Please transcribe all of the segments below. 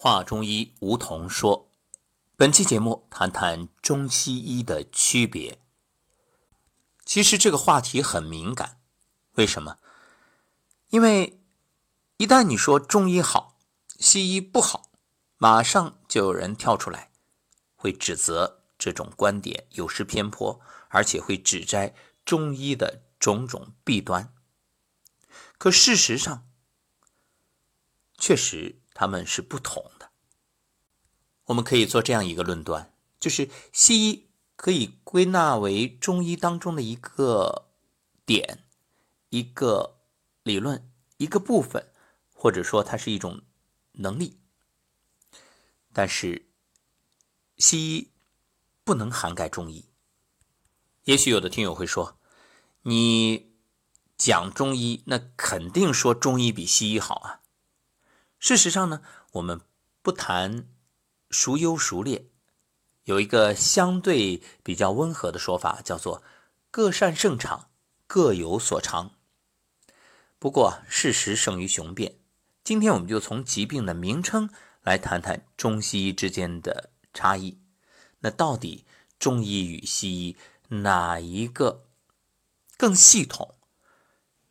话中医，梧桐说。本期节目谈谈中西医的区别。其实这个话题很敏感，为什么？因为一旦你说中医好，西医不好，马上就有人跳出来，会指责这种观点有失偏颇，而且会指摘中医的种种弊端。可事实上，确实他们是不同的。我们可以做这样一个论断，就是西医可以归纳为中医当中的一个点、一个理论、一个部分，或者说它是一种能力。但是西医不能涵盖中医。也许有的听友会说：“你讲中医，那肯定说中医比西医好啊。”事实上呢，我们不谈。孰优孰劣，有一个相对比较温和的说法，叫做“各擅胜场，各有所长”。不过事实胜于雄辩，今天我们就从疾病的名称来谈谈中西医之间的差异。那到底中医与西医哪一个更系统？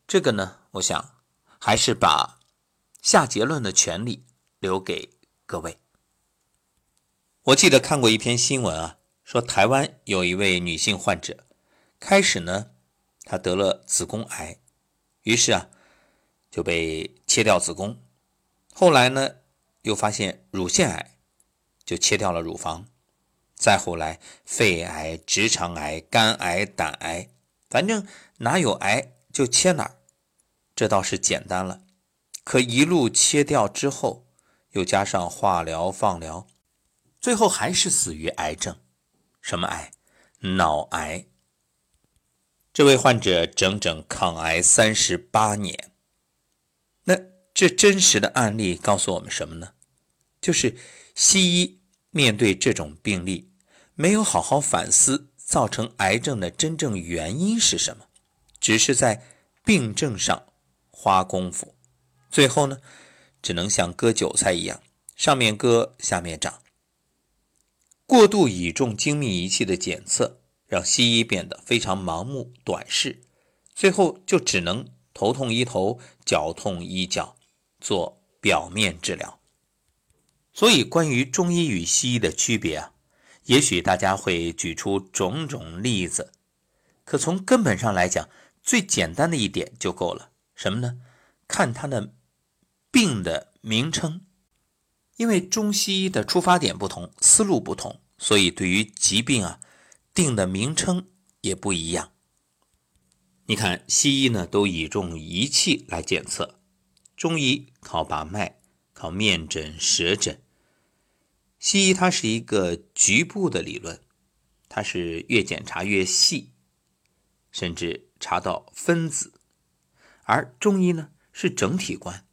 这个呢，我想还是把下结论的权利留给各位。我记得看过一篇新闻啊，说台湾有一位女性患者，开始呢，她得了子宫癌，于是啊，就被切掉子宫，后来呢，又发现乳腺癌，就切掉了乳房，再后来肺癌、直肠癌、肝癌、胆癌，反正哪有癌就切哪儿，这倒是简单了，可一路切掉之后，又加上化疗、放疗。最后还是死于癌症，什么癌？脑癌。这位患者整整抗癌三十八年。那这真实的案例告诉我们什么呢？就是西医面对这种病例，没有好好反思造成癌症的真正原因是什么，只是在病症上花功夫，最后呢，只能像割韭菜一样，上面割，下面长。过度倚重精密仪器的检测，让西医变得非常盲目、短视，最后就只能头痛医头、脚痛医脚，做表面治疗。所以，关于中医与西医的区别啊，也许大家会举出种种例子，可从根本上来讲，最简单的一点就够了。什么呢？看它的病的名称。因为中西医的出发点不同，思路不同，所以对于疾病啊，定的名称也不一样。你看，西医呢都倚重仪器来检测，中医靠把脉、靠面诊、舌诊。西医它是一个局部的理论，它是越检查越细，甚至查到分子，而中医呢是整体观。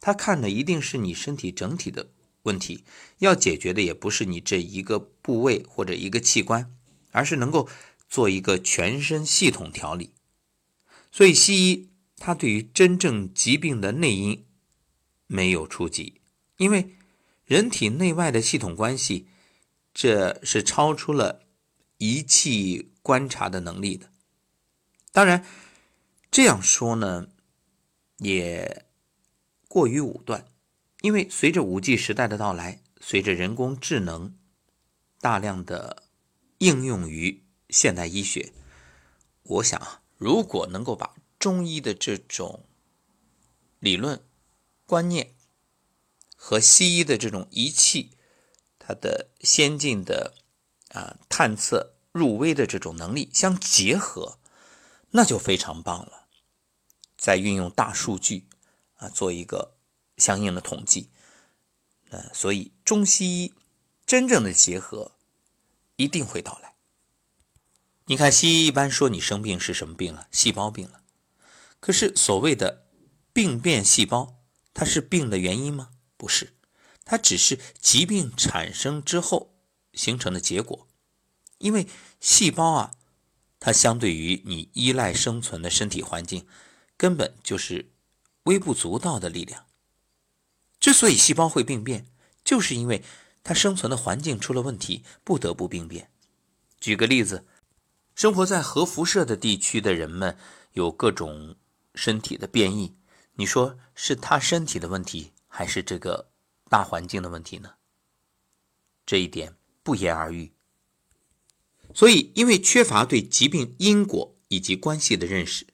他看的一定是你身体整体的问题，要解决的也不是你这一个部位或者一个器官，而是能够做一个全身系统调理。所以西医它对于真正疾病的内因没有触及，因为人体内外的系统关系，这是超出了仪器观察的能力的。当然，这样说呢，也。过于武断，因为随着五 G 时代的到来，随着人工智能大量的应用于现代医学，我想啊，如果能够把中医的这种理论观念和西医的这种仪器，它的先进的啊探测入微的这种能力相结合，那就非常棒了。在运用大数据。啊，做一个相应的统计，呃，所以中西医真正的结合一定会到来。你看，西医一般说你生病是什么病了？细胞病了。可是所谓的病变细胞，它是病的原因吗？不是，它只是疾病产生之后形成的结果。因为细胞啊，它相对于你依赖生存的身体环境，根本就是。微不足道的力量。之所以细胞会病变，就是因为它生存的环境出了问题，不得不病变。举个例子，生活在核辐射的地区的人们有各种身体的变异，你说是他身体的问题，还是这个大环境的问题呢？这一点不言而喻。所以，因为缺乏对疾病因果以及关系的认识，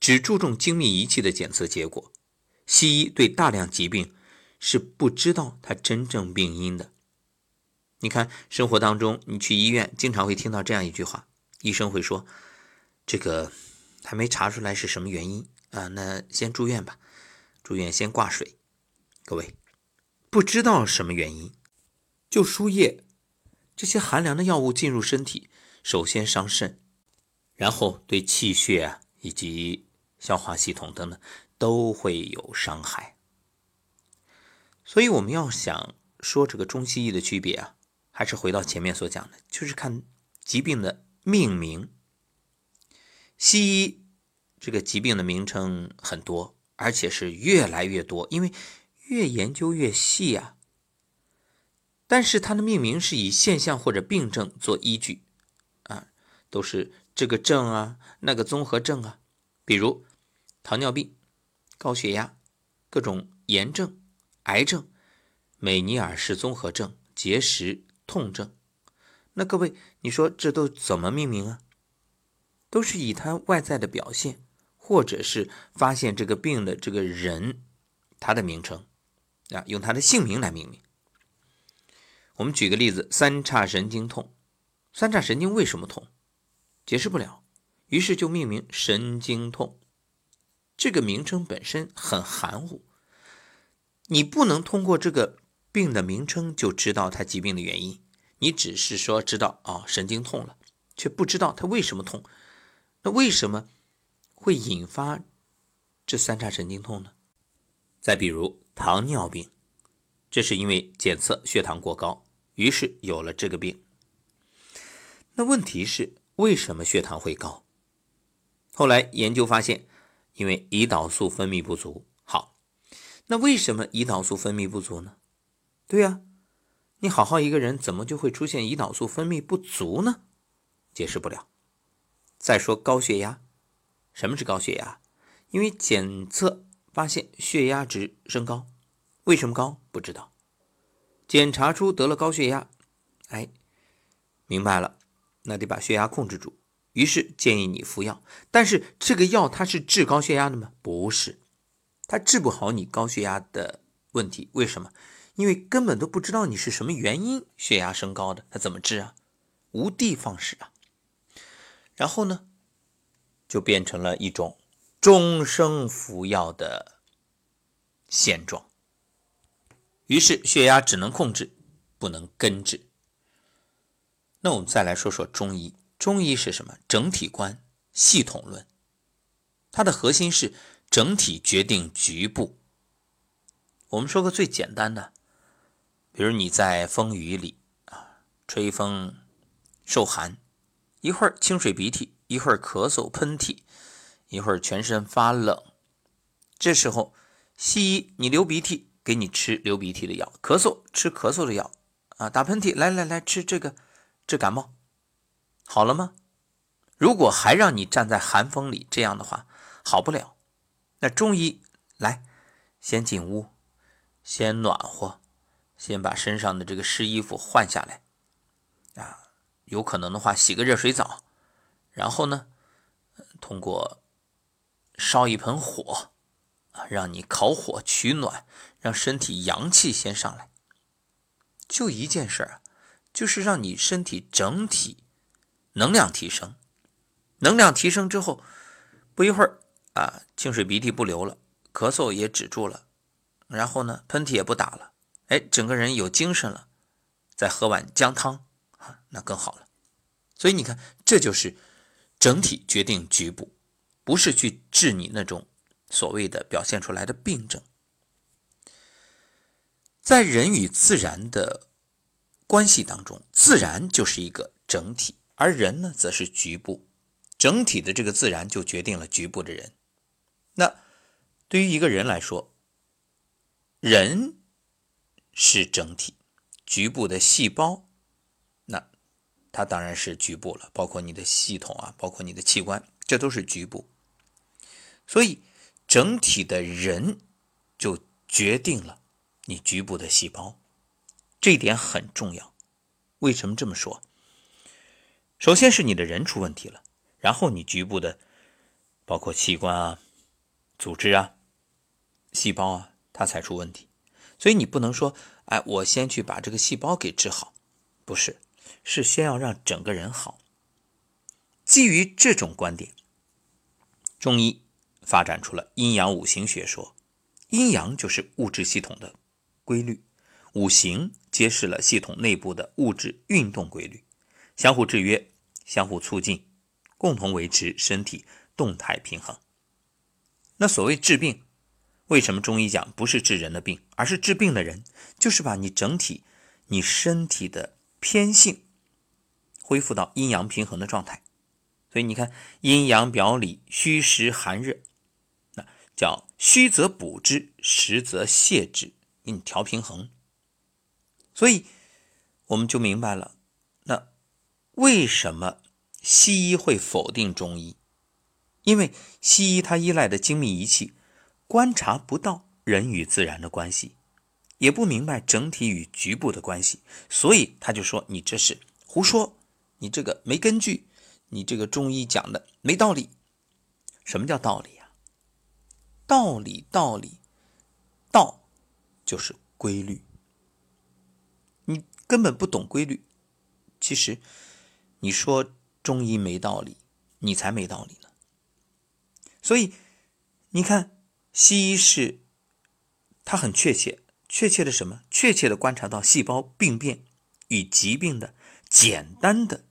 只注重精密仪器的检测结果，西医对大量疾病。是不知道它真正病因的。你看，生活当中，你去医院经常会听到这样一句话：医生会说，这个还没查出来是什么原因啊，那先住院吧，住院先挂水。各位，不知道什么原因就输液，这些寒凉的药物进入身体，首先伤肾，然后对气血啊以及消化系统等等都会有伤害。所以我们要想说这个中西医的区别啊，还是回到前面所讲的，就是看疾病的命名。西医这个疾病的名称很多，而且是越来越多，因为越研究越细啊。但是它的命名是以现象或者病症做依据啊，都是这个症啊，那个综合症啊，比如糖尿病、高血压、各种炎症。癌症、美尼尔氏综合症、结石、痛症，那各位，你说这都怎么命名啊？都是以他外在的表现，或者是发现这个病的这个人他的名称啊，用他的姓名来命名。我们举个例子，三叉神经痛，三叉神经为什么痛？解释不了，于是就命名神经痛。这个名称本身很含糊。你不能通过这个病的名称就知道他疾病的原因，你只是说知道啊神经痛了，却不知道他为什么痛。那为什么会引发这三叉神经痛呢？再比如糖尿病，这是因为检测血糖过高，于是有了这个病。那问题是为什么血糖会高？后来研究发现，因为胰岛素分泌不足。好那为什么胰岛素分泌不足呢？对呀，你好好一个人，怎么就会出现胰岛素分泌不足呢？解释不了。再说高血压，什么是高血压？因为检测发现血压值升高，为什么高不知道。检查出得了高血压，哎，明白了，那得把血压控制住。于是建议你服药，但是这个药它是治高血压的吗？不是。它治不好你高血压的问题，为什么？因为根本都不知道你是什么原因血压升高的，它怎么治啊？无的放矢啊！然后呢，就变成了一种终生服药的现状。于是血压只能控制，不能根治。那我们再来说说中医，中医是什么？整体观、系统论，它的核心是。整体决定局部。我们说个最简单的，比如你在风雨里啊，吹风受寒，一会儿清水鼻涕，一会儿咳嗽喷嚏，一会儿全身发冷。这时候，西医你流鼻涕，给你吃流鼻涕的药；咳嗽吃咳嗽的药啊；打喷嚏，来来来吃这个治感冒，好了吗？如果还让你站在寒风里，这样的话好不了。那中医来，先进屋，先暖和，先把身上的这个湿衣服换下来，啊，有可能的话洗个热水澡，然后呢，通过烧一盆火，啊，让你烤火取暖，让身体阳气先上来，就一件事儿，就是让你身体整体能量提升，能量提升之后，不一会儿。啊，清水鼻涕不流了，咳嗽也止住了，然后呢，喷嚏也不打了，哎，整个人有精神了。再喝碗姜汤啊，那更好了。所以你看，这就是整体决定局部，不是去治你那种所谓的表现出来的病症。在人与自然的关系当中，自然就是一个整体，而人呢，则是局部。整体的这个自然就决定了局部的人。那对于一个人来说，人是整体，局部的细胞，那它当然是局部了，包括你的系统啊，包括你的器官，这都是局部。所以整体的人就决定了你局部的细胞，这一点很重要。为什么这么说？首先是你的人出问题了，然后你局部的包括器官啊、组织啊、细胞啊，它才出问题。所以你不能说，哎，我先去把这个细胞给治好，不是，是先要让整个人好。基于这种观点，中医发展出了阴阳五行学说。阴阳就是物质系统的规律，五行揭示了系统内部的物质运动规律，相互制约，相互促进，共同维持身体动态平衡。那所谓治病。为什么中医讲不是治人的病，而是治病的人？就是把你整体、你身体的偏性恢复到阴阳平衡的状态。所以你看，阴阳表里，虚实寒热，那叫虚则补之，实则泻之，给你调平衡。所以我们就明白了，为什么西医会否定中医？因为西医它依赖的精密仪器。观察不到人与自然的关系，也不明白整体与局部的关系，所以他就说你这是胡说，你这个没根据，你这个中医讲的没道理。什么叫道理呀？道理，道理，道就是规律。你根本不懂规律，其实你说中医没道理，你才没道理呢。所以你看。西医是，它很确切，确切的什么？确切的观察到细胞病变与疾病的简单的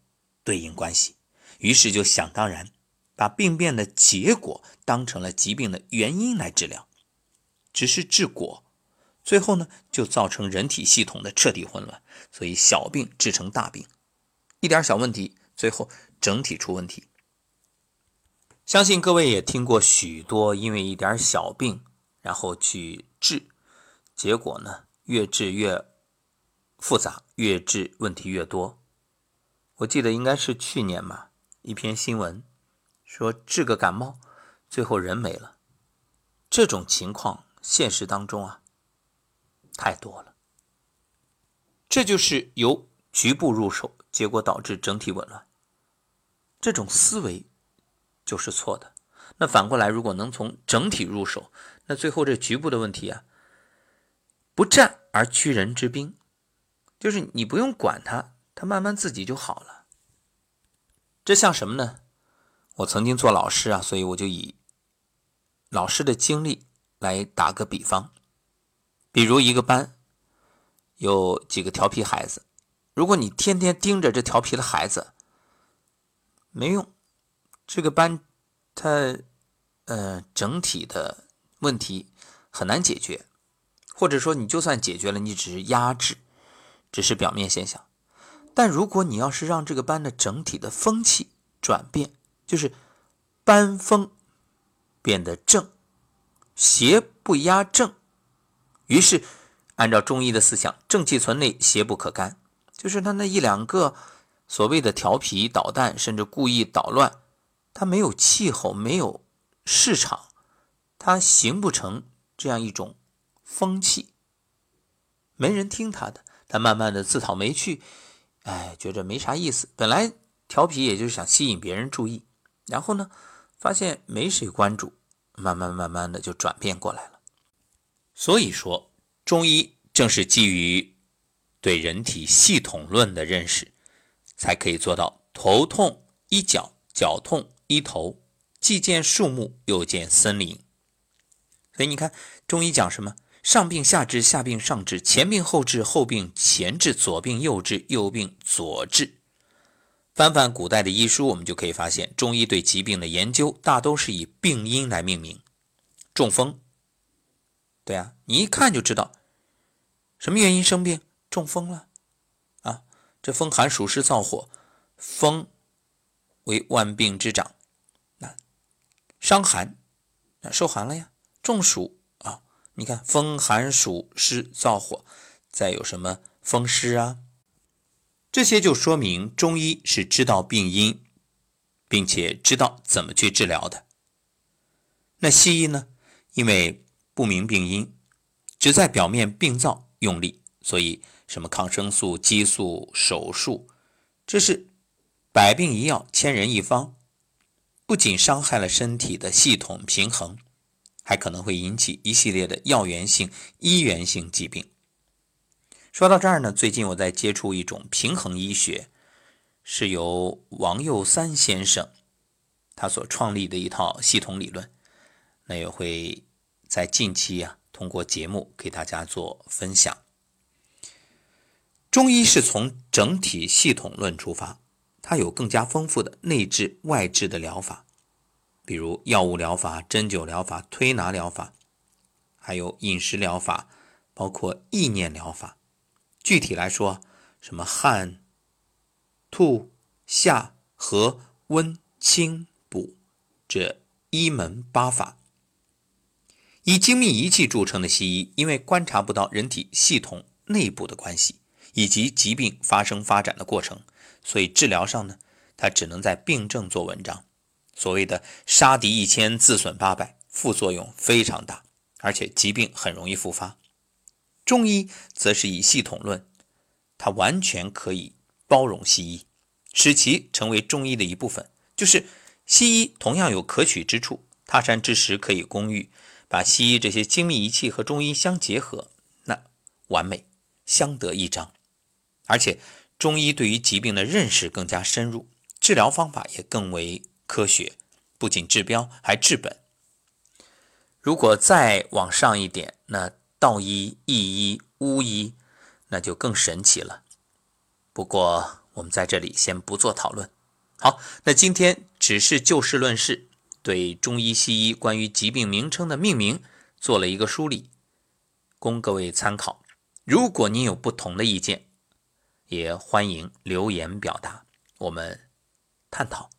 对应关系，于是就想当然把病变的结果当成了疾病的原因来治疗，只是治果，最后呢就造成人体系统的彻底混乱，所以小病治成大病，一点小问题，最后整体出问题。相信各位也听过许多因为一点小病，然后去治，结果呢越治越复杂，越治问题越多。我记得应该是去年吧，一篇新闻说治个感冒，最后人没了。这种情况现实当中啊太多了。这就是由局部入手，结果导致整体紊乱。这种思维。就是错的。那反过来，如果能从整体入手，那最后这局部的问题啊，不战而屈人之兵，就是你不用管他，他慢慢自己就好了。这像什么呢？我曾经做老师啊，所以我就以老师的经历来打个比方。比如一个班有几个调皮孩子，如果你天天盯着这调皮的孩子，没用。这个班，它，呃，整体的问题很难解决，或者说你就算解决了，你只是压制，只是表面现象。但如果你要是让这个班的整体的风气转变，就是班风变得正，邪不压正，于是按照中医的思想，正气存内，邪不可干，就是他那一两个所谓的调皮捣蛋，甚至故意捣乱。他没有气候，没有市场，他形不成这样一种风气。没人听他的，他慢慢的自讨没趣，哎，觉着没啥意思。本来调皮也就是想吸引别人注意，然后呢，发现没谁关注，慢慢慢慢的就转变过来了。所以说，中医正是基于对人体系统论的认识，才可以做到头痛医脚，脚痛。医头既见树木，又见森林。所以你看，中医讲什么？上病下治，下病上治，前病后治，后病前治，左病右治，右病左治。翻翻古代的医书，我们就可以发现，中医对疾病的研究大都是以病因来命名。中风，对啊，你一看就知道什么原因生病，中风了啊！这风寒暑湿燥火，风为万病之长。那伤寒，那受寒了呀。中暑啊，你看风寒暑湿燥火，再有什么风湿啊，这些就说明中医是知道病因，并且知道怎么去治疗的。那西医呢？因为不明病因，只在表面病灶用力，所以什么抗生素、激素、手术，这是百病一药，千人一方，不仅伤害了身体的系统平衡。还可能会引起一系列的药源性、医源性疾病。说到这儿呢，最近我在接触一种平衡医学，是由王佑三先生他所创立的一套系统理论，那也会在近期啊通过节目给大家做分享。中医是从整体系统论出发，它有更加丰富的内治外治的疗法。比如药物疗法、针灸疗法、推拿疗法，还有饮食疗法，包括意念疗法。具体来说，什么汗、吐、下、和、温、清、补，这一门八法。以精密仪器著称的西医，因为观察不到人体系统内部的关系以及疾病发生发展的过程，所以治疗上呢，它只能在病症做文章。所谓的杀敌一千，自损八百，副作用非常大，而且疾病很容易复发。中医则是以系统论，它完全可以包容西医，使其成为中医的一部分。就是西医同样有可取之处，他山之石可以攻玉，把西医这些精密仪器和中医相结合，那完美，相得益彰。而且中医对于疾病的认识更加深入，治疗方法也更为。科学不仅治标，还治本。如果再往上一点，那道医、医医、巫医，那就更神奇了。不过我们在这里先不做讨论。好，那今天只是就事论事，对中医、西医关于疾病名称的命名做了一个梳理，供各位参考。如果您有不同的意见，也欢迎留言表达，我们探讨。